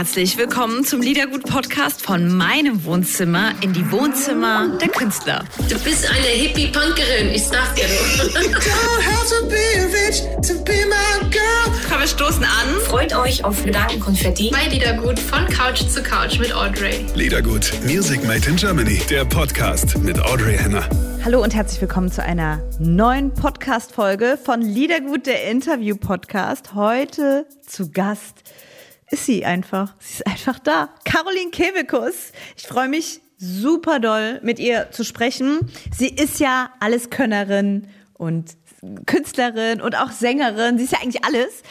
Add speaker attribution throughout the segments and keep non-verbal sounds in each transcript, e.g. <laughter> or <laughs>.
Speaker 1: herzlich willkommen zum Liedergut-Podcast von meinem Wohnzimmer in die Wohnzimmer der Künstler.
Speaker 2: Du bist eine Hippie-Punkerin, ich sag dir
Speaker 1: Komm, wir stoßen an.
Speaker 2: Freut euch auf Gedankenkonfetti
Speaker 3: bei Liedergut von Couch zu Couch mit Audrey.
Speaker 4: Liedergut, Music Made in Germany, der Podcast mit Audrey Henner.
Speaker 1: Hallo und herzlich willkommen zu einer neuen Podcast-Folge von Liedergut, der Interview-Podcast. Heute zu Gast ist sie einfach. Sie ist einfach da. Caroline Kebekus. Ich freue mich super doll, mit ihr zu sprechen. Sie ist ja Alleskönnerin und Künstlerin und auch Sängerin. Sie ist ja eigentlich alles.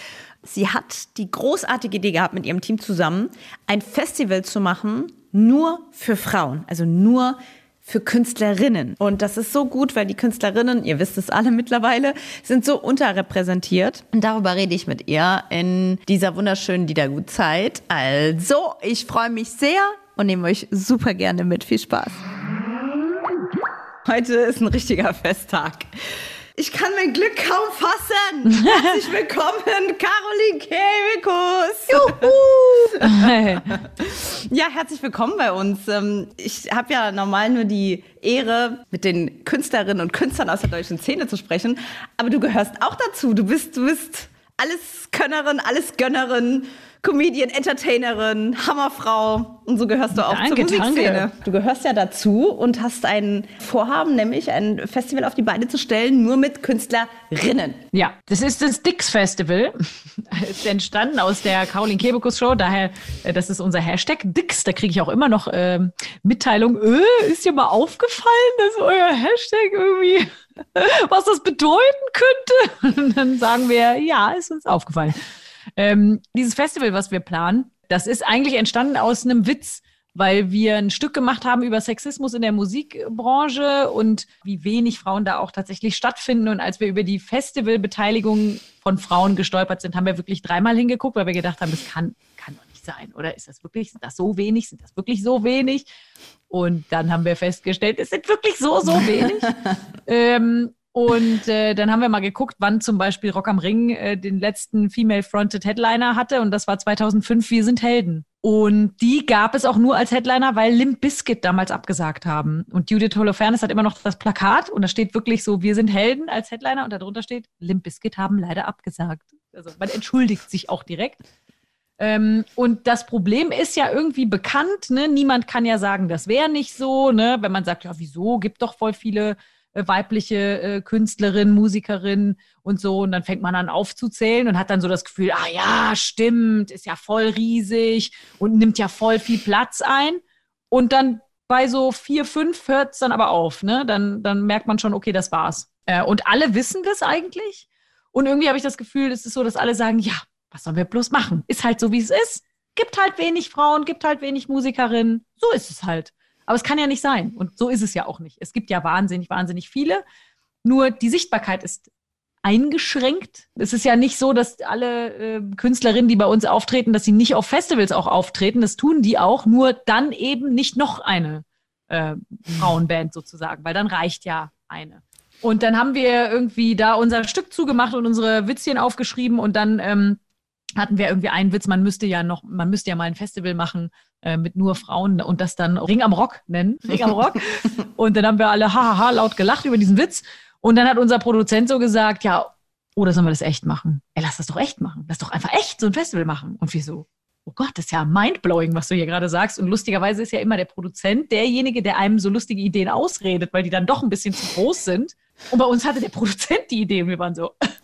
Speaker 1: Sie hat die großartige Idee gehabt, mit ihrem Team zusammen ein Festival zu machen, nur für Frauen. Also nur für Künstlerinnen. Und das ist so gut, weil die Künstlerinnen, ihr wisst es alle mittlerweile, sind so unterrepräsentiert. Und darüber rede ich mit ihr in dieser wunderschönen Liedergut-Zeit. Also, ich freue mich sehr und nehme euch super gerne mit. Viel Spaß. Heute ist ein richtiger Festtag. Ich kann mein Glück kaum fassen. Herzlich <laughs> willkommen, Caroline Kebekus. Juhu! <laughs> ja, herzlich willkommen bei uns. Ähm, ich habe ja normal nur die Ehre, mit den Künstlerinnen und Künstlern aus der deutschen Szene zu sprechen. Aber du gehörst auch dazu. Du bist, du bist alles Könnerin, alles Gönnerin. Comedian, Entertainerin, Hammerfrau und so gehörst du auch danke, zur Musikszene. Danke. Du gehörst ja dazu und hast ein Vorhaben, nämlich ein Festival auf die Beine zu stellen, nur mit Künstlerinnen.
Speaker 5: Ja, das ist das Dix Festival. <laughs> ist entstanden aus der Caroline Kebekus Show, daher, äh, das ist unser Hashtag Dix. Da kriege ich auch immer noch äh, Mitteilung, äh, ist dir mal aufgefallen, dass euer Hashtag irgendwie <laughs> was das bedeuten könnte? <laughs> Und dann sagen wir, ja, ist uns aufgefallen. Ähm, dieses Festival, was wir planen, das ist eigentlich entstanden aus einem Witz, weil wir ein Stück gemacht haben über Sexismus in der Musikbranche und wie wenig Frauen da auch tatsächlich stattfinden. Und als wir über die Festivalbeteiligung von Frauen gestolpert sind, haben wir wirklich dreimal hingeguckt, weil wir gedacht haben, das kann, kann nicht sein. Oder ist das wirklich, sind das so wenig? Sind das wirklich so wenig? Und dann haben wir festgestellt, es sind wirklich so, so wenig. <laughs> ähm, und äh, dann haben wir mal geguckt, wann zum Beispiel Rock am Ring äh, den letzten Female-Fronted Headliner hatte. Und das war 2005, Wir sind Helden. Und die gab es auch nur als Headliner, weil Limp Bizkit damals abgesagt haben. Und Judith Holofernes hat immer noch das Plakat und da steht wirklich so, wir sind Helden als Headliner und darunter steht, Limp Bizkit haben leider abgesagt. Also man entschuldigt sich auch direkt. Ähm, und das Problem ist ja irgendwie bekannt. Ne? Niemand kann ja sagen, das wäre nicht so. Ne? Wenn man sagt, ja, wieso, gibt doch voll viele äh, weibliche äh, Künstlerin, Musikerin und so. Und dann fängt man an aufzuzählen und hat dann so das Gefühl, ah ja, stimmt, ist ja voll riesig und nimmt ja voll viel Platz ein. Und dann bei so vier, fünf hört es dann aber auf. Ne? Dann, dann merkt man schon, okay, das war's. Äh, und alle wissen das eigentlich. Und irgendwie habe ich das Gefühl, es ist so, dass alle sagen, ja, was sollen wir bloß machen? Ist halt so, wie es ist. Gibt halt wenig Frauen, gibt halt wenig Musikerinnen. So ist es halt. Aber es kann ja nicht sein. Und so ist es ja auch nicht. Es gibt ja wahnsinnig, wahnsinnig viele. Nur die Sichtbarkeit ist eingeschränkt. Es ist ja nicht so, dass alle äh, Künstlerinnen, die bei uns auftreten, dass sie nicht auf Festivals auch auftreten. Das tun die auch, nur dann eben nicht noch eine äh, Frauenband sozusagen, weil dann reicht ja eine. Und dann haben wir irgendwie da unser Stück zugemacht und unsere Witzchen aufgeschrieben und dann ähm, hatten wir irgendwie einen Witz, man müsste ja noch, man müsste ja mal ein Festival machen äh, mit nur Frauen und das dann Ring am Rock nennen. <laughs> Ring am Rock. <laughs> und dann haben wir alle hahaha laut gelacht über diesen Witz. Und dann hat unser Produzent so gesagt, ja, oder sollen wir das echt machen? Ey, lass das doch echt machen. Lass doch einfach echt so ein Festival machen. Und wir so, oh Gott, das ist ja mindblowing, was du hier gerade sagst. Und lustigerweise ist ja immer der Produzent derjenige, der einem so lustige Ideen ausredet, weil die dann doch ein bisschen zu groß sind. Und bei uns hatte der Produzent die Idee und wir waren so, <laughs>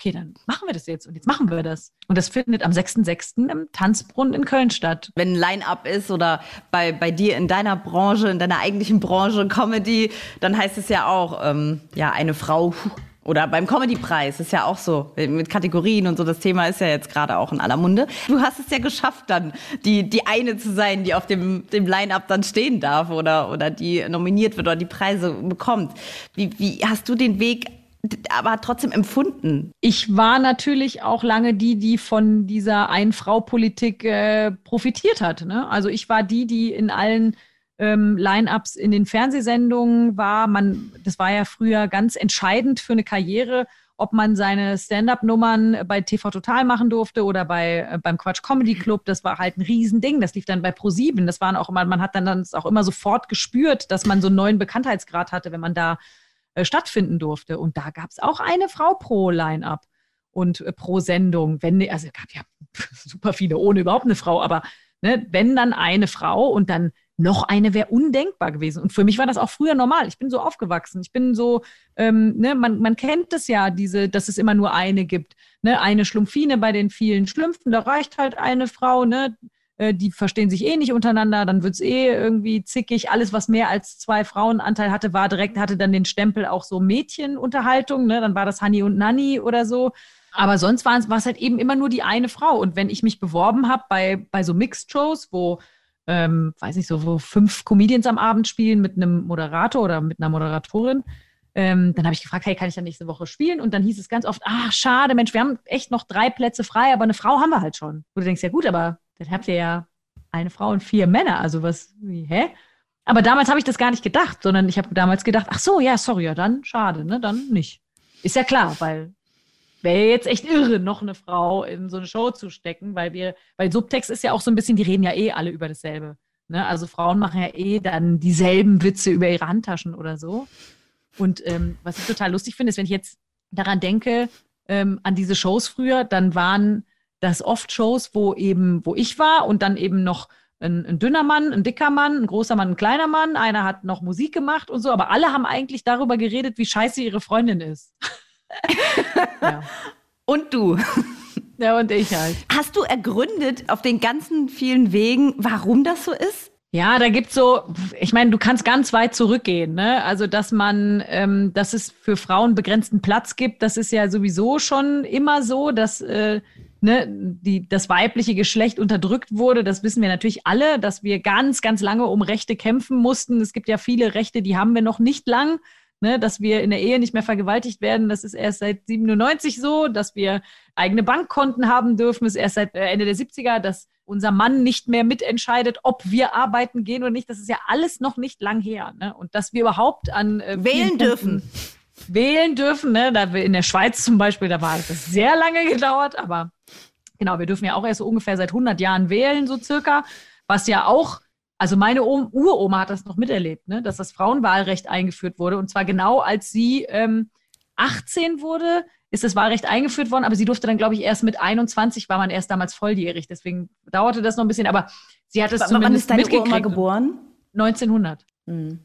Speaker 5: okay, dann machen wir das jetzt und jetzt machen wir das. Und das findet am 6.6. im Tanzbrunnen in Köln statt.
Speaker 1: Wenn ein Line-Up ist oder bei, bei dir in deiner Branche, in deiner eigentlichen Branche Comedy, dann heißt es ja auch, ähm, ja, eine Frau oder beim Comedy-Preis ist ja auch so, mit Kategorien und so, das Thema ist ja jetzt gerade auch in aller Munde. Du hast es ja geschafft, dann die, die eine zu sein, die auf dem, dem Line-Up dann stehen darf oder, oder die nominiert wird oder die Preise bekommt. Wie, wie hast du den Weg aber trotzdem empfunden.
Speaker 5: Ich war natürlich auch lange die, die von dieser Ein-Frau-Politik äh, profitiert hat. Ne? Also ich war die, die in allen ähm, Line-ups in den Fernsehsendungen war. Man, das war ja früher ganz entscheidend für eine Karriere, ob man seine Stand-up-Nummern bei TV Total machen durfte oder bei äh, beim Quatsch Comedy Club. Das war halt ein Riesending. Das lief dann bei Pro7. Das waren auch immer, man hat dann auch immer sofort gespürt, dass man so einen neuen Bekanntheitsgrad hatte, wenn man da äh, stattfinden durfte. Und da gab es auch eine Frau pro Line-up und äh, pro Sendung. Wenn, also gab ja <laughs> super viele ohne überhaupt eine Frau, aber ne, wenn dann eine Frau und dann noch eine wäre undenkbar gewesen. Und für mich war das auch früher normal. Ich bin so aufgewachsen. Ich bin so, ähm, ne, man, man kennt es ja, diese, dass es immer nur eine gibt. Ne? Eine Schlumpfine bei den vielen Schlümpfen, da reicht halt eine Frau, ne? Äh, die verstehen sich eh nicht untereinander, dann wird es eh irgendwie zickig. Alles, was mehr als zwei Frauenanteil hatte, war direkt, hatte dann den Stempel auch so Mädchenunterhaltung, ne? Dann war das Honey und Nanny oder so. Aber sonst war es halt eben immer nur die eine Frau. Und wenn ich mich beworben habe bei, bei so Mixed-Shows, wo ähm, weiß nicht so, wo fünf Comedians am Abend spielen mit einem Moderator oder mit einer Moderatorin. Ähm, dann habe ich gefragt, hey, kann ich dann nächste Woche spielen? Und dann hieß es ganz oft, ach, schade, Mensch, wir haben echt noch drei Plätze frei, aber eine Frau haben wir halt schon. Wo du denkst, ja gut, aber dann habt ihr ja eine Frau und vier Männer. Also was, wie, hä? Aber damals habe ich das gar nicht gedacht, sondern ich habe damals gedacht, ach so, ja, sorry, ja, dann schade, ne, dann nicht. Ist ja klar, weil wäre jetzt echt irre, noch eine Frau in so eine Show zu stecken, weil wir, weil Subtext ist ja auch so ein bisschen, die reden ja eh alle über dasselbe. Ne? Also Frauen machen ja eh dann dieselben Witze über ihre Handtaschen oder so. Und ähm, was ich total lustig finde, ist, wenn ich jetzt daran denke, ähm, an diese Shows früher, dann waren das oft Shows, wo eben, wo ich war und dann eben noch ein, ein, dünner Mann, ein dicker Mann, ein großer Mann, ein kleiner Mann. Einer hat noch Musik gemacht und so, aber alle haben eigentlich darüber geredet, wie scheiße ihre Freundin ist. <laughs>
Speaker 1: ja. Und du.
Speaker 5: Ja, und ich halt.
Speaker 1: Hast du ergründet auf den ganzen vielen Wegen, warum das so ist?
Speaker 5: Ja, da gibt's so, ich meine, du kannst ganz weit zurückgehen, ne? Also, dass man, ähm, dass es für Frauen begrenzten Platz gibt, das ist ja sowieso schon immer so, dass äh, ne, die, das weibliche Geschlecht unterdrückt wurde. Das wissen wir natürlich alle, dass wir ganz, ganz lange um Rechte kämpfen mussten. Es gibt ja viele Rechte, die haben wir noch nicht lang ne, dass wir in der Ehe nicht mehr vergewaltigt werden. Das ist erst seit 97 so, dass wir eigene Bankkonten haben dürfen, ist erst seit äh, Ende der 70er, dass unser Mann nicht mehr mitentscheidet, ob wir arbeiten gehen oder nicht. Das ist ja alles noch nicht lang her. Ne? Und dass wir überhaupt an
Speaker 1: äh, wählen dürfen.
Speaker 5: Wählen dürfen, ne? Da wir in der Schweiz zum Beispiel, da war das sehr lange gedauert, aber genau, wir dürfen ja auch erst so ungefähr seit 100 Jahren wählen, so circa, was ja auch also meine Uroma hat das noch miterlebt, ne? dass das Frauenwahlrecht eingeführt wurde. Und zwar genau als sie ähm, 18 wurde, ist das Wahlrecht eingeführt worden, aber sie durfte dann, glaube ich, erst mit 21 war man erst damals volljährig. Deswegen dauerte das noch ein bisschen, aber sie hat es zumindest Wann ist deine mitgekriegt. Uroma
Speaker 1: geboren?
Speaker 5: 1900. Mhm.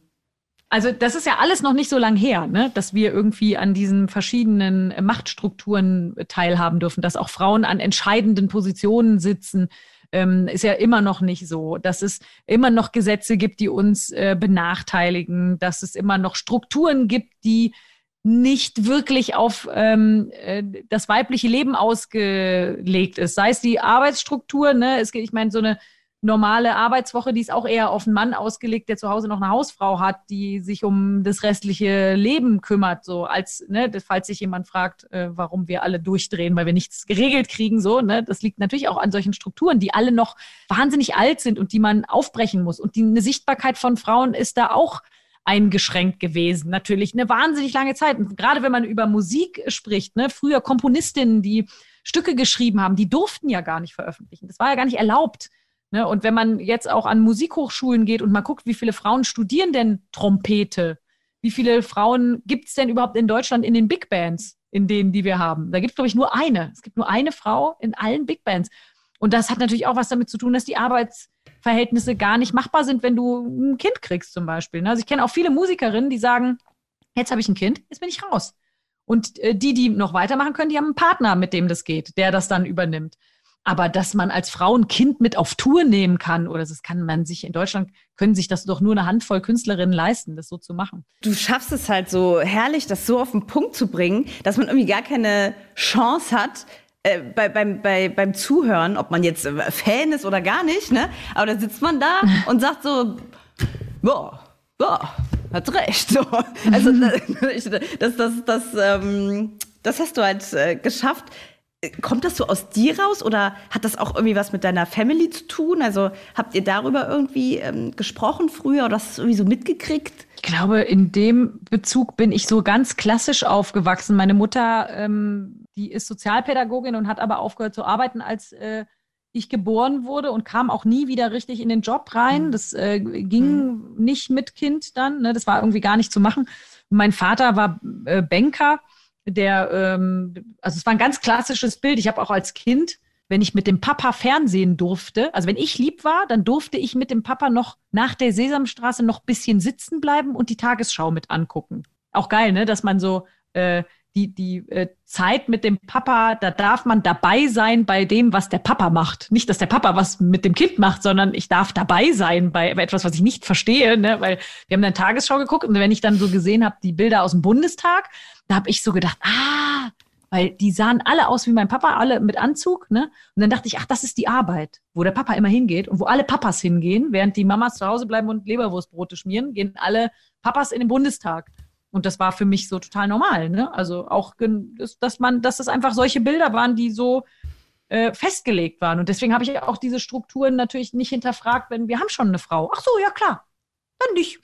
Speaker 5: Also das ist ja alles noch nicht so lang her, ne? dass wir irgendwie an diesen verschiedenen Machtstrukturen teilhaben dürfen, dass auch Frauen an entscheidenden Positionen sitzen, ähm, ist ja immer noch nicht so, dass es immer noch Gesetze gibt, die uns äh, benachteiligen, dass es immer noch Strukturen gibt, die nicht wirklich auf ähm, äh, das weibliche Leben ausgelegt ist. Sei es die Arbeitsstruktur, ne, es ich meine, so eine normale Arbeitswoche, die ist auch eher auf einen Mann ausgelegt, der zu Hause noch eine Hausfrau hat, die sich um das restliche Leben kümmert, so als, ne, falls sich jemand fragt, äh, warum wir alle durchdrehen, weil wir nichts geregelt kriegen, so, ne, das liegt natürlich auch an solchen Strukturen, die alle noch wahnsinnig alt sind und die man aufbrechen muss. Und die, eine Sichtbarkeit von Frauen ist da auch eingeschränkt gewesen. Natürlich eine wahnsinnig lange Zeit. Und gerade wenn man über Musik spricht, ne, früher Komponistinnen, die Stücke geschrieben haben, die durften ja gar nicht veröffentlichen. Das war ja gar nicht erlaubt. Ne? Und wenn man jetzt auch an Musikhochschulen geht und mal guckt, wie viele Frauen studieren denn Trompete? Wie viele Frauen gibt es denn überhaupt in Deutschland in den Big Bands, in denen, die wir haben? Da gibt es, glaube ich, nur eine. Es gibt nur eine Frau in allen Big Bands. Und das hat natürlich auch was damit zu tun, dass die Arbeitsverhältnisse gar nicht machbar sind, wenn du ein Kind kriegst zum Beispiel. Ne? Also ich kenne auch viele Musikerinnen, die sagen, jetzt habe ich ein Kind, jetzt bin ich raus. Und äh, die, die noch weitermachen können, die haben einen Partner, mit dem das geht, der das dann übernimmt. Aber dass man als Frau ein Kind mit auf Tour nehmen kann, oder das kann man sich in Deutschland, können sich das doch nur eine Handvoll Künstlerinnen leisten, das so zu machen.
Speaker 1: Du schaffst es halt so herrlich, das so auf den Punkt zu bringen, dass man irgendwie gar keine Chance hat, äh, bei, beim, bei, beim Zuhören, ob man jetzt äh, Fan ist oder gar nicht, ne? Aber da sitzt man da <laughs> und sagt so, boah, boah, hat recht. So. Also das, <laughs> <laughs> das, das, das, ähm, das hast du halt äh, geschafft Kommt das so aus dir raus oder hat das auch irgendwie was mit deiner Family zu tun? Also habt ihr darüber irgendwie ähm, gesprochen früher oder hast du es irgendwie so mitgekriegt?
Speaker 5: Ich glaube, in dem Bezug bin ich so ganz klassisch aufgewachsen. Meine Mutter, ähm, die ist Sozialpädagogin und hat aber aufgehört zu arbeiten, als äh, ich geboren wurde und kam auch nie wieder richtig in den Job rein. Mhm. Das äh, ging mhm. nicht mit Kind dann. Ne? Das war irgendwie gar nicht zu machen. Mein Vater war äh, Banker der, ähm, also es war ein ganz klassisches Bild. Ich habe auch als Kind, wenn ich mit dem Papa fernsehen durfte, also wenn ich lieb war, dann durfte ich mit dem Papa noch nach der Sesamstraße noch ein bisschen sitzen bleiben und die Tagesschau mit angucken. Auch geil, ne? Dass man so äh, die, die äh, Zeit mit dem Papa, da darf man dabei sein bei dem, was der Papa macht. Nicht, dass der Papa was mit dem Kind macht, sondern ich darf dabei sein bei, bei etwas, was ich nicht verstehe. Ne? Weil wir haben dann Tagesschau geguckt und wenn ich dann so gesehen habe, die Bilder aus dem Bundestag, da habe ich so gedacht, ah, weil die sahen alle aus wie mein Papa, alle mit Anzug, ne? Und dann dachte ich, ach, das ist die Arbeit, wo der Papa immer hingeht und wo alle Papas hingehen, während die Mamas zu Hause bleiben und Leberwurstbrote schmieren, gehen alle Papas in den Bundestag. Und das war für mich so total normal, ne? Also auch, dass man, dass es einfach solche Bilder waren, die so äh, festgelegt waren. Und deswegen habe ich auch diese Strukturen natürlich nicht hinterfragt, wenn wir haben schon eine Frau. Ach so, ja klar, dann nicht.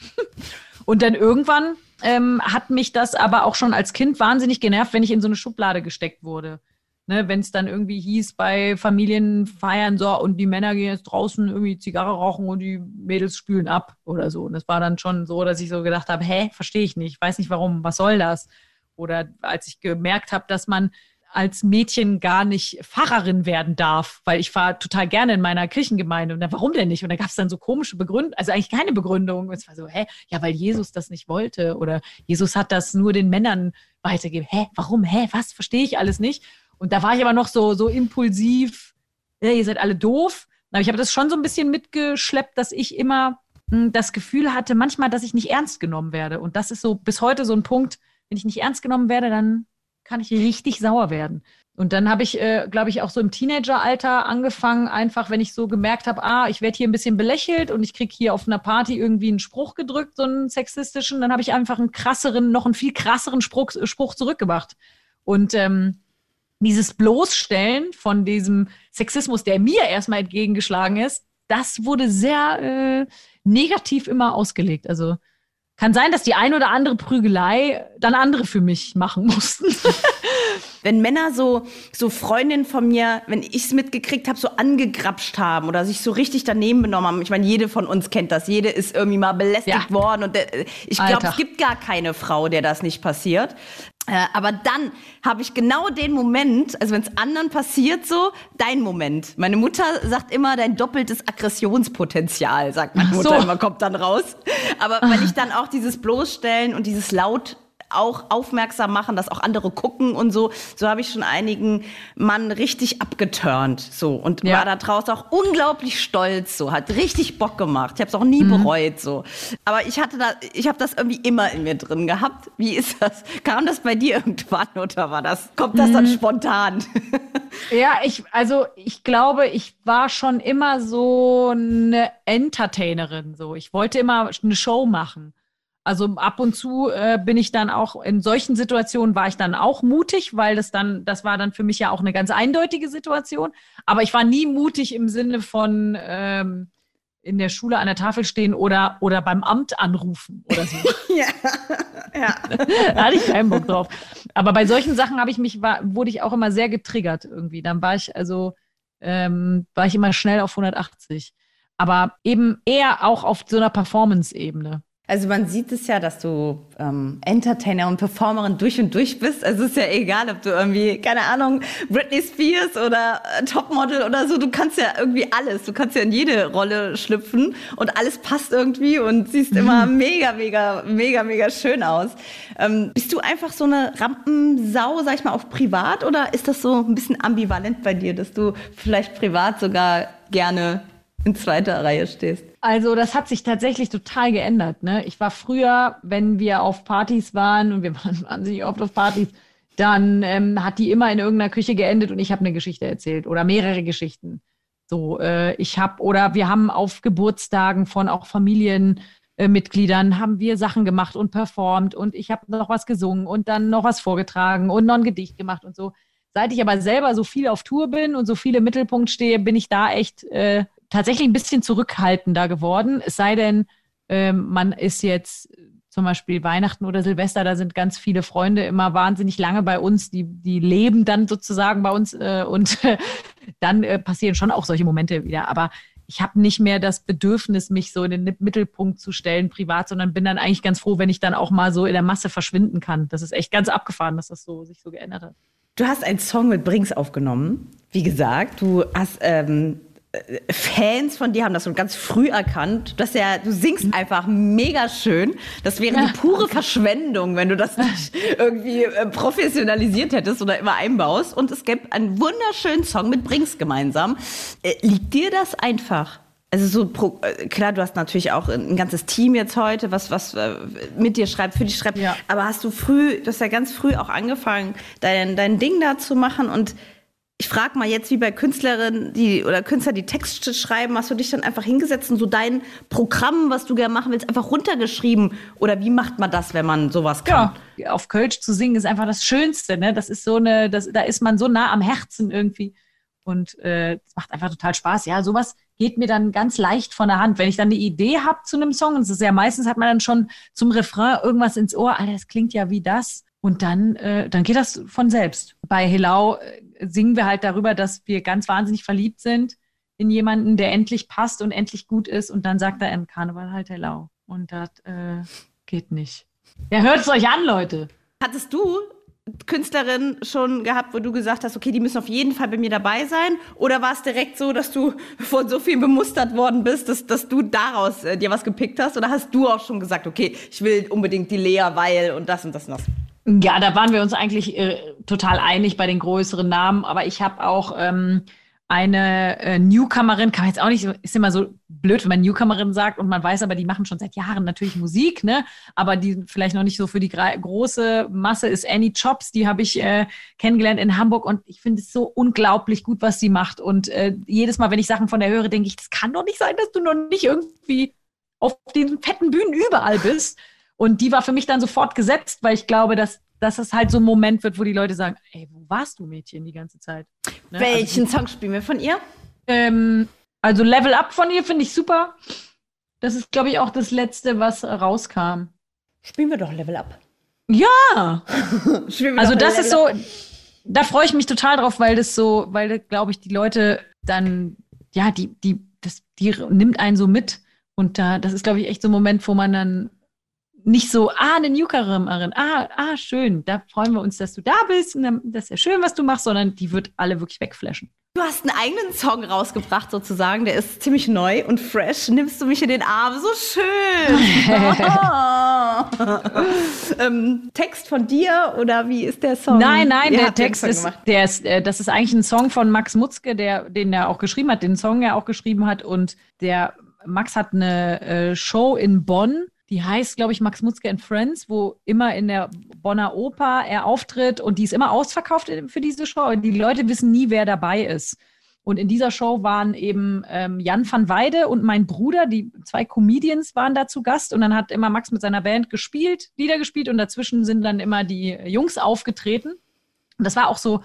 Speaker 5: Und dann irgendwann ähm, hat mich das aber auch schon als Kind wahnsinnig genervt, wenn ich in so eine Schublade gesteckt wurde. Ne, wenn es dann irgendwie hieß bei Familienfeiern so und die Männer gehen jetzt draußen irgendwie Zigarre rauchen und die Mädels spülen ab oder so. Und das war dann schon so, dass ich so gedacht habe, hä, verstehe ich nicht, weiß nicht warum, was soll das? Oder als ich gemerkt habe, dass man als Mädchen gar nicht Pfarrerin werden darf, weil ich war total gerne in meiner Kirchengemeinde. Und dann, warum denn nicht? Und da gab es dann so komische Begründungen, also eigentlich keine Begründung. Und es war so, hä, ja, weil Jesus das nicht wollte oder Jesus hat das nur den Männern weitergegeben. Hä, warum? Hä, was? Verstehe ich alles nicht. Und da war ich aber noch so, so impulsiv, ja, ihr seid alle doof. Aber ich habe das schon so ein bisschen mitgeschleppt, dass ich immer mh, hm, das Gefühl hatte, manchmal, dass ich nicht ernst genommen werde. Und das ist so bis heute so ein Punkt, wenn ich nicht ernst genommen werde, dann kann ich richtig sauer werden. Und dann habe ich, äh, glaube ich, auch so im Teenageralter angefangen, einfach, wenn ich so gemerkt habe, ah, ich werde hier ein bisschen belächelt und ich kriege hier auf einer Party irgendwie einen Spruch gedrückt, so einen sexistischen, dann habe ich einfach einen krasseren, noch einen viel krasseren Spruch, Spruch zurückgemacht. Und ähm, dieses Bloßstellen von diesem Sexismus, der mir erstmal entgegengeschlagen ist, das wurde sehr äh, negativ immer ausgelegt. Also kann sein, dass die ein oder andere Prügelei dann andere für mich machen mussten. <laughs>
Speaker 1: wenn Männer so, so Freundinnen von mir, wenn ich es mitgekriegt habe, so angegrapscht haben oder sich so richtig daneben benommen haben. Ich meine, jede von uns kennt das. Jede ist irgendwie mal belästigt ja. worden. Und äh, ich glaube, es gibt gar keine Frau, der das nicht passiert. Äh, aber dann habe ich genau den Moment, also wenn es anderen passiert so, dein Moment. Meine Mutter sagt immer, dein doppeltes Aggressionspotenzial, sagt meine Mutter so. immer, kommt dann raus. Aber wenn ich dann auch dieses Bloßstellen und dieses laut auch aufmerksam machen, dass auch andere gucken und so. So habe ich schon einigen Mann richtig abgeturnt so und ja. war da draußen auch unglaublich stolz so, hat richtig Bock gemacht. Ich habe es auch nie mhm. bereut so. Aber ich hatte da, ich habe das irgendwie immer in mir drin gehabt. Wie ist das? Kam das bei dir irgendwann oder war das? Kommt das mhm. dann spontan? <laughs>
Speaker 5: Ja, ich also ich glaube, ich war schon immer so eine Entertainerin so. Ich wollte immer eine Show machen. Also ab und zu äh, bin ich dann auch in solchen Situationen war ich dann auch mutig, weil das dann, das war dann für mich ja auch eine ganz eindeutige Situation. Aber ich war nie mutig im Sinne von ähm, in der Schule an der Tafel stehen oder, oder beim Amt anrufen oder so. <laughs> ja, ja. <laughs> da hatte ich keinen Bock drauf. Aber bei solchen Sachen habe ich mich, war, wurde ich auch immer sehr getriggert irgendwie. Dann war ich also, ähm, war ich immer schnell auf 180. Aber eben eher auch auf so einer Performance-Ebene.
Speaker 1: Also man sieht es ja, dass du ähm, Entertainer und Performerin durch und durch bist. Also es ist ja egal, ob du irgendwie, keine Ahnung, Britney Spears oder äh, Topmodel oder so, du kannst ja irgendwie alles. Du kannst ja in jede Rolle schlüpfen und alles passt irgendwie und siehst mhm. immer mega, mega, mega, mega schön aus. Ähm, bist du einfach so eine Rampensau, sag ich mal, auf privat oder ist das so ein bisschen ambivalent bei dir, dass du vielleicht privat sogar gerne in zweiter Reihe stehst?
Speaker 5: Also das hat sich tatsächlich total geändert. Ne? Ich war früher, wenn wir auf Partys waren und wir <laughs> waren wahnsinnig oft auf Partys, dann ähm, hat die immer in irgendeiner Küche geendet und ich habe eine Geschichte erzählt oder mehrere Geschichten. So, äh, ich habe oder wir haben auf Geburtstagen von auch Familienmitgliedern äh, haben wir Sachen gemacht und performt und ich habe noch was gesungen und dann noch was vorgetragen und noch ein Gedicht gemacht und so. seit ich aber selber so viel auf Tour bin und so viel im Mittelpunkt stehe, bin ich da echt äh, tatsächlich ein bisschen zurückhaltender geworden. Es sei denn, ähm, man ist jetzt zum Beispiel Weihnachten oder Silvester, da sind ganz viele Freunde immer wahnsinnig lange bei uns, die, die leben dann sozusagen bei uns äh, und äh, <laughs> dann äh, passieren schon auch solche Momente wieder. Aber ich habe nicht mehr das Bedürfnis, mich so in den Mittelpunkt zu stellen, privat, sondern bin dann eigentlich ganz froh, wenn ich dann auch mal so in der Masse verschwinden kann. Das ist echt ganz abgefahren, dass das so sich so geändert hat.
Speaker 1: Du hast einen Song mit Brings aufgenommen. Wie gesagt, du hast ähm, Fans von dir haben das schon ganz früh erkannt, dass ja, du singst mhm. einfach mega schön. Das wäre ja, die pure okay. Verschwendung, wenn du das <laughs> nicht irgendwie äh, professionalisiert hättest oder immer einbaust. Und es gibt einen wunderschönen Song mit Brings gemeinsam. Äh, liegt dir das einfach? Also so pro, äh, klar, du hast natürlich auch ein ganzes Team jetzt heute, was was mit dir schreibt, für dich schreibt. Ja. Aber hast du früh, du hast ja ganz früh auch angefangen, dein dein Ding da zu machen und ich frage mal jetzt, wie bei Künstlerinnen die, oder Künstler, die Texte schreiben, hast du dich dann einfach hingesetzt und so dein Programm, was du gerne machen willst, einfach runtergeschrieben? Oder wie macht man das, wenn man sowas kann?
Speaker 5: Ja, auf Kölsch zu singen ist einfach das Schönste. Ne? Das ist so eine, das, da ist man so nah am Herzen irgendwie. Und es äh, macht einfach total Spaß. Ja, sowas geht mir dann ganz leicht von der Hand. Wenn ich dann eine Idee habe zu einem Song, und das ist ja meistens hat man dann schon zum Refrain irgendwas ins Ohr, Alter, das klingt ja wie das. Und dann, äh, dann geht das von selbst. Bei Hilau äh, singen wir halt darüber, dass wir ganz wahnsinnig verliebt sind in jemanden, der endlich passt und endlich gut ist. Und dann sagt er im Karneval halt Hello. Und das äh, geht nicht. Ja, hört es euch an, Leute.
Speaker 1: Hattest du Künstlerin schon gehabt, wo du gesagt hast, okay, die müssen auf jeden Fall bei mir dabei sein? Oder war es direkt so, dass du von so viel bemustert worden bist, dass, dass du daraus äh, dir was gepickt hast? Oder hast du auch schon gesagt, okay, ich will unbedingt die Lea, weil und das und das und das?
Speaker 5: Ja, da waren wir uns eigentlich äh, total einig bei den größeren Namen, aber ich habe auch ähm, eine äh, Newcomerin, kann man jetzt auch nicht, ist immer so blöd, wenn man Newcomerin sagt und man weiß aber, die machen schon seit Jahren natürlich Musik, ne? Aber die vielleicht noch nicht so für die große Masse ist Annie Chops, die habe ich äh, kennengelernt in Hamburg und ich finde es so unglaublich gut, was sie macht. Und äh, jedes Mal, wenn ich Sachen von der höre, denke ich, das kann doch nicht sein, dass du noch nicht irgendwie auf den fetten Bühnen überall bist. Und die war für mich dann sofort gesetzt, weil ich glaube, dass, dass es halt so ein Moment wird, wo die Leute sagen, ey, wo warst du, Mädchen, die ganze Zeit?
Speaker 1: Ne? Welchen also, Song spielen wir von ihr?
Speaker 5: Ähm, also Level Up von ihr finde ich super. Das ist, glaube ich, auch das Letzte, was rauskam.
Speaker 1: Spielen wir doch Level Up.
Speaker 5: Ja! <laughs> also das ist so, da freue ich mich total drauf, weil das so, weil, glaube ich, die Leute dann, ja, die, die, das, die nimmt einen so mit. Und da, das ist, glaube ich, echt so ein Moment, wo man dann nicht so, ah, eine Newcomerin, ah, ah, schön, da freuen wir uns, dass du da bist und das ist ja schön, was du machst, sondern die wird alle wirklich wegflashen.
Speaker 1: Du hast einen eigenen Song rausgebracht sozusagen, der ist ziemlich neu und fresh. Nimmst du mich in den Arm, so schön. <laughs> <laughs> ähm, Text von dir oder wie ist der Song?
Speaker 5: Nein, nein, der Text ist, der ist, äh, das ist eigentlich ein Song von Max Mutzke, der, den er auch geschrieben hat, den Song er auch geschrieben hat und der Max hat eine äh, Show in Bonn die heißt, glaube ich, Max Mutzke and Friends, wo immer in der Bonner Oper er auftritt und die ist immer ausverkauft für diese Show. Und die Leute wissen nie, wer dabei ist. Und in dieser Show waren eben ähm, Jan van Weide und mein Bruder, die zwei Comedians waren da zu Gast. Und dann hat immer Max mit seiner Band gespielt, Lieder gespielt und dazwischen sind dann immer die Jungs aufgetreten. Und das war auch so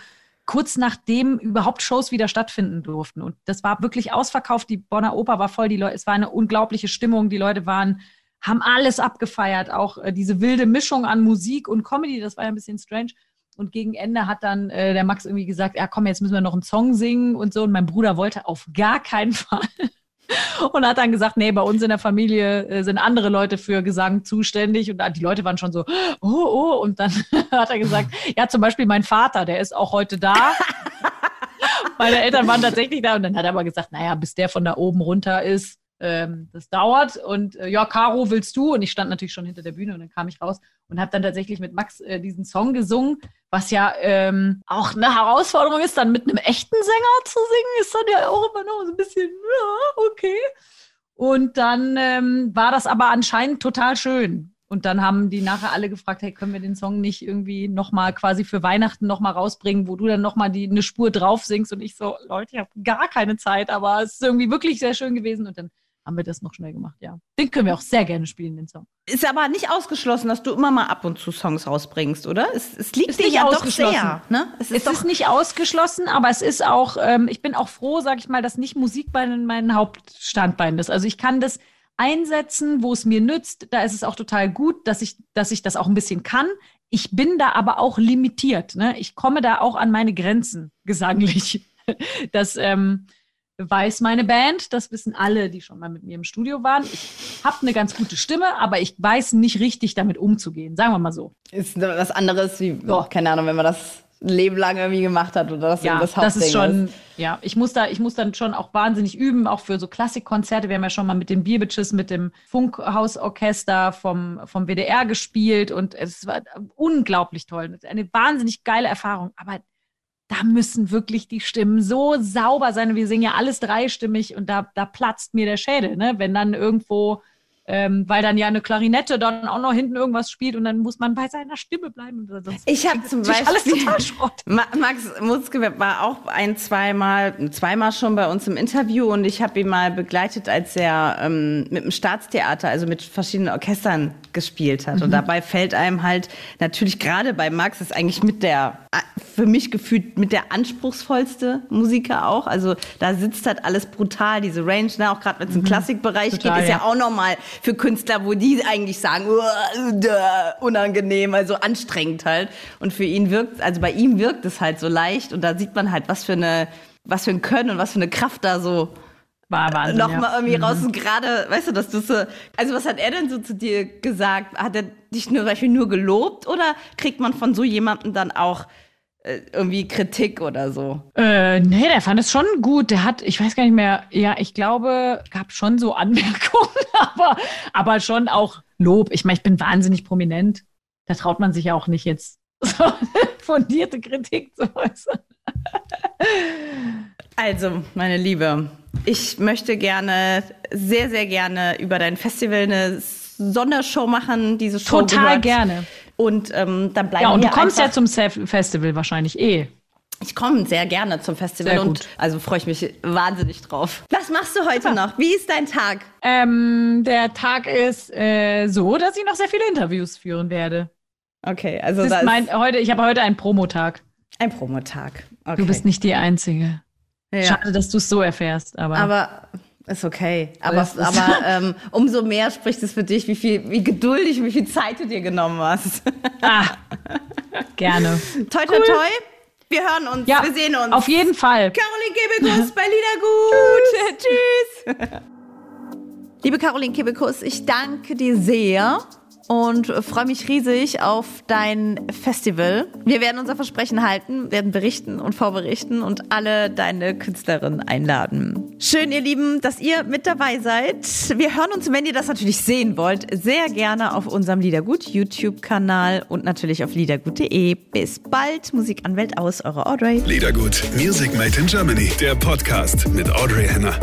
Speaker 5: kurz nachdem überhaupt Shows wieder stattfinden durften. Und das war wirklich ausverkauft. Die Bonner Oper war voll. Die Leute, es war eine unglaubliche Stimmung. Die Leute waren haben alles abgefeiert, auch äh, diese wilde Mischung an Musik und Comedy, das war ja ein bisschen strange. Und gegen Ende hat dann äh, der Max irgendwie gesagt, ja komm, jetzt müssen wir noch einen Song singen und so. Und mein Bruder wollte auf gar keinen Fall. <laughs> und hat dann gesagt, nee, bei uns in der Familie äh, sind andere Leute für Gesang zuständig. Und die Leute waren schon so, oh, oh. Und dann <laughs> hat er gesagt, ja, zum Beispiel mein Vater, der ist auch heute da. <laughs> Meine Eltern waren tatsächlich da. Und dann hat er aber gesagt, naja, bis der von da oben runter ist, ähm, das dauert und äh, ja, Caro, willst du? Und ich stand natürlich schon hinter der Bühne und dann kam ich raus und habe dann tatsächlich mit Max äh, diesen Song gesungen, was ja ähm, auch eine Herausforderung ist, dann mit einem echten Sänger zu singen, ist dann ja auch immer noch so ein bisschen, ja, okay. Und dann ähm, war das aber anscheinend total schön. Und dann haben die nachher alle gefragt, hey, können wir den Song nicht irgendwie nochmal quasi für Weihnachten nochmal rausbringen, wo du dann nochmal eine Spur drauf singst und ich so, Leute, ich habe gar keine Zeit, aber es ist irgendwie wirklich sehr schön gewesen. Und dann haben wir das noch schnell gemacht, ja. Den können wir auch sehr gerne spielen, den Song.
Speaker 1: Ist aber nicht ausgeschlossen, dass du immer mal ab und zu Songs rausbringst, oder? Es, es liegt
Speaker 5: Ist
Speaker 1: dir
Speaker 5: nicht
Speaker 1: ja doch
Speaker 5: ausgeschlossen.
Speaker 1: sehr. Ne?
Speaker 5: Es ist, nicht ausgeschlossen, aber es ist auch, ähm, ich bin auch froh, sag ich mal, dass nicht Musik bei meinen Hauptstandbeinen ist. Also ich kann das einsetzen, wo es mir nützt. Da ist es auch total gut, dass ich, dass ich das auch ein bisschen kann. Ich bin da aber auch limitiert. Ne? Ich komme da auch an meine Grenzen, <laughs> gesanglich. Das ähm, weiß meine Band, das wissen alle, die schon mal mit mir im Studio waren. Ich habe eine ganz gute Stimme, aber ich weiß nicht richtig damit umzugehen, sagen wir mal so.
Speaker 1: Ist was anderes wie,
Speaker 5: So.
Speaker 1: keine Ahnung, wenn man das ein Leben lang irgendwie gemacht hat oder das
Speaker 5: Ja,
Speaker 1: das
Speaker 5: das
Speaker 1: Hauptding
Speaker 5: ist schon, ja, ich muss da, ich muss dann schon auch wahnsinnig üben, auch für so Klassikkonzerte. Wir haben ja schon mal mit den Bierbitches, mit dem Funkhausorchester vom, vom WDR gespielt und es war unglaublich toll. Eine wahnsinnig geile Erfahrung. Aber da müssen wirklich die Stimmen so sauber sein. Wir singen ja alles dreistimmig und da, da platzt mir der Schädel, ne? Wenn dann irgendwo, ähm, weil dann ja eine Klarinette dann auch noch hinten irgendwas spielt und dann muss man bei seiner Stimme bleiben. Sonst
Speaker 1: Ich habe zum
Speaker 5: ist alles
Speaker 1: Beispiel
Speaker 5: total Schrott.
Speaker 1: Ma Max Mutzke war auch ein, zweimal, zweimal schon bei uns im Interview und ich habe ihn mal begleitet, als er ähm, mit dem Staatstheater, also mit verschiedenen Orchestern gespielt hat. Und dabei fällt einem halt natürlich gerade bei Max ist eigentlich mit der, für mich gefühlt mit der anspruchsvollste Musiker auch. Also da sitzt halt alles brutal, diese Range, ne? auch gerade wenn es im Klassikbereich
Speaker 5: Total,
Speaker 1: geht, ist ja
Speaker 5: ja.
Speaker 1: auch normal für Künstler, wo die eigentlich sagen, "Uah, duh, unangenehm, also anstrengend halt. Und für ihn wirkt, also bei ihm wirkt es halt so leicht und da sieht man halt, was für eine, was für ein Können und was für eine Kraft da so
Speaker 5: War Wahnsinn.
Speaker 1: nochmal
Speaker 5: ja.
Speaker 1: irgendwie raus und gerade, weißt du, dass du so, also was hat er denn so zu dir gesagt? Hat er dich nur, zum Beispiel nur gelobt oder kriegt man von so jemandem dann auch äh, irgendwie Kritik oder so?
Speaker 5: Äh, nee, der fand es schon gut. Der hat, ich weiß gar nicht mehr, ja, ich glaube, gab schon so Anmerkungen, <laughs> aber, aber schon auch Lob. Ich meine, ich bin wahnsinnig prominent. Da traut man sich ja auch nicht jetzt <laughs> so fundierte Kritik zu äußern.
Speaker 1: Also, meine Liebe, ich möchte gerne, sehr, sehr gerne über dein Festival eine Sondershow machen, diese Show.
Speaker 5: Total
Speaker 1: gehört.
Speaker 5: gerne.
Speaker 1: Und ähm, dann bleiben
Speaker 5: Ja, und
Speaker 1: wir
Speaker 5: du kommst ja zum Festival wahrscheinlich eh.
Speaker 1: Ich komme sehr gerne zum Festival und also freue ich mich wahnsinnig drauf. Was machst du heute noch? Wie ist dein Tag?
Speaker 5: Ähm, der Tag ist äh, so, dass ich noch sehr viele Interviews führen werde.
Speaker 1: Okay, also
Speaker 5: Das
Speaker 1: da
Speaker 5: ist
Speaker 1: ist
Speaker 5: mein, heute, ich habe heute einen Promotag.
Speaker 1: ein Promotag. Okay.
Speaker 5: Du bist nicht die Einzige.
Speaker 1: ja.
Speaker 5: Schade, dass du es so erfährst, aber.
Speaker 1: Aber ist okay. Aber, aber <laughs> ähm, umso mehr spricht es für dich, wie viel, wie geduldig, wie viel Zeit du dir genommen hast.
Speaker 5: ah, <laughs> gerne.
Speaker 1: toi, toi, toi. Wir hören uns.
Speaker 5: Ja,
Speaker 1: wir sehen uns.
Speaker 5: Auf jeden Fall.
Speaker 1: Caroline Kebekus bei Liedergut. <laughs> Tschüss. Liebe Caroline Kebekus, ich danke dir sehr und freue mich riesig auf dein Festival. Wir werden unser Versprechen halten, werden berichten und vorberichten und alle deine Künstlerinnen einladen. Schön, ihr Lieben, dass ihr mit dabei seid. Wir hören uns, wenn ihr das natürlich sehen wollt, sehr gerne auf unserem Liedergut YouTube-Kanal und natürlich auf liedergut.de. Bis bald, Musikanwält aus, eure Audrey.
Speaker 4: Liedergut, Music Made in Germany, der Podcast mit Audrey Henner.